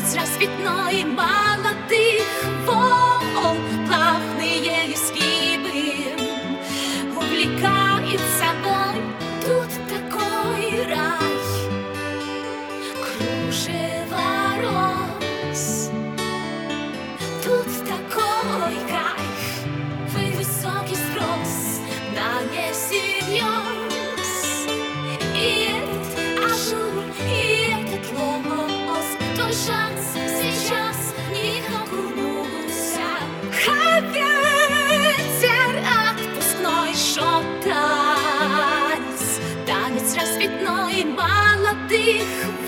Ніч розквітної молодих волн плавные изгибы Увлекает собой тут такой рай. Кружево роз Тут такой кайф. Вы высокий спрос на небе молодых